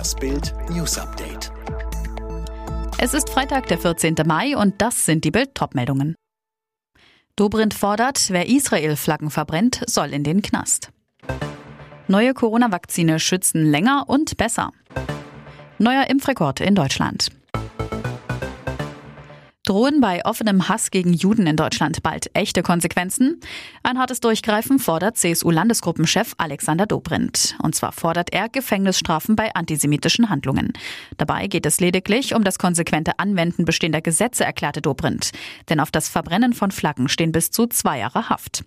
Das Bild News Update. Es ist Freitag, der 14. Mai und das sind die Bild-Top-Meldungen. Dobrindt fordert, wer Israel-Flaggen verbrennt, soll in den Knast. Neue Corona-Vakzine schützen länger und besser. Neuer Impfrekord in Deutschland. Drohen bei offenem Hass gegen Juden in Deutschland bald echte Konsequenzen? Ein hartes Durchgreifen fordert CSU-Landesgruppenchef Alexander Dobrindt. Und zwar fordert er Gefängnisstrafen bei antisemitischen Handlungen. Dabei geht es lediglich um das konsequente Anwenden bestehender Gesetze, erklärte Dobrindt. Denn auf das Verbrennen von Flaggen stehen bis zu zwei Jahre Haft.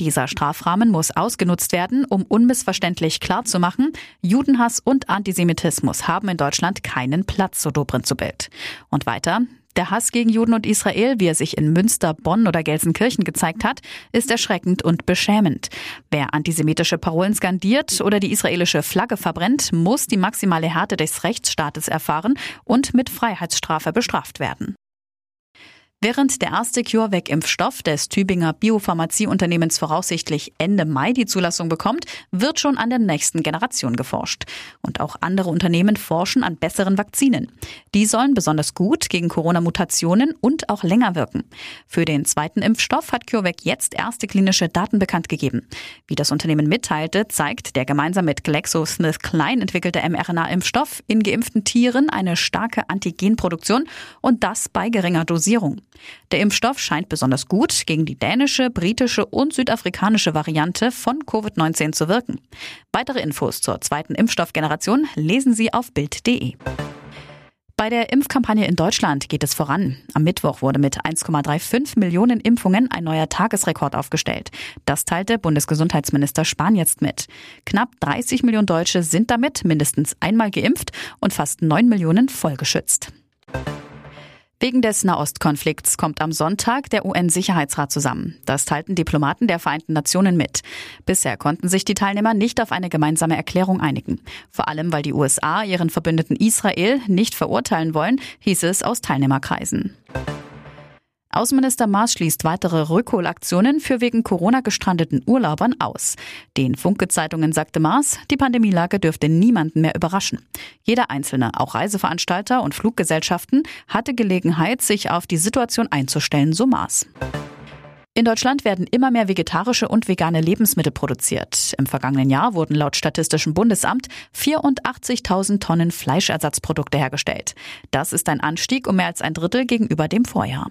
Dieser Strafrahmen muss ausgenutzt werden, um unmissverständlich klarzumachen, Judenhass und Antisemitismus haben in Deutschland keinen Platz, so Dobrindt zu Bild. Und weiter, der Hass gegen Juden und Israel, wie er sich in Münster, Bonn oder Gelsenkirchen gezeigt hat, ist erschreckend und beschämend. Wer antisemitische Parolen skandiert oder die israelische Flagge verbrennt, muss die maximale Härte des Rechtsstaates erfahren und mit Freiheitsstrafe bestraft werden. Während der erste CureVac-Impfstoff des Tübinger Biopharmazieunternehmens voraussichtlich Ende Mai die Zulassung bekommt, wird schon an der nächsten Generation geforscht. Und auch andere Unternehmen forschen an besseren Vakzinen. Die sollen besonders gut gegen Corona-Mutationen und auch länger wirken. Für den zweiten Impfstoff hat CureVac jetzt erste klinische Daten bekannt gegeben. Wie das Unternehmen mitteilte, zeigt der gemeinsam mit GlaxoSmithKline entwickelte mRNA-Impfstoff in geimpften Tieren eine starke Antigenproduktion und das bei geringer Dosierung. Der Impfstoff scheint besonders gut gegen die dänische, britische und südafrikanische Variante von Covid-19 zu wirken. Weitere Infos zur zweiten Impfstoffgeneration lesen Sie auf Bild.de. Bei der Impfkampagne in Deutschland geht es voran. Am Mittwoch wurde mit 1,35 Millionen Impfungen ein neuer Tagesrekord aufgestellt. Das teilte Bundesgesundheitsminister Spahn jetzt mit. Knapp 30 Millionen Deutsche sind damit mindestens einmal geimpft und fast 9 Millionen vollgeschützt. Wegen des Nahostkonflikts kommt am Sonntag der UN-Sicherheitsrat zusammen. Das teilten Diplomaten der Vereinten Nationen mit. Bisher konnten sich die Teilnehmer nicht auf eine gemeinsame Erklärung einigen. Vor allem, weil die USA ihren Verbündeten Israel nicht verurteilen wollen, hieß es aus Teilnehmerkreisen. Außenminister Maas schließt weitere Rückholaktionen für wegen Corona gestrandeten Urlaubern aus. Den Funke-Zeitungen sagte Maas, die Pandemielage dürfte niemanden mehr überraschen. Jeder Einzelne, auch Reiseveranstalter und Fluggesellschaften, hatte Gelegenheit, sich auf die Situation einzustellen, so Maas. In Deutschland werden immer mehr vegetarische und vegane Lebensmittel produziert. Im vergangenen Jahr wurden laut Statistischem Bundesamt 84.000 Tonnen Fleischersatzprodukte hergestellt. Das ist ein Anstieg um mehr als ein Drittel gegenüber dem Vorjahr.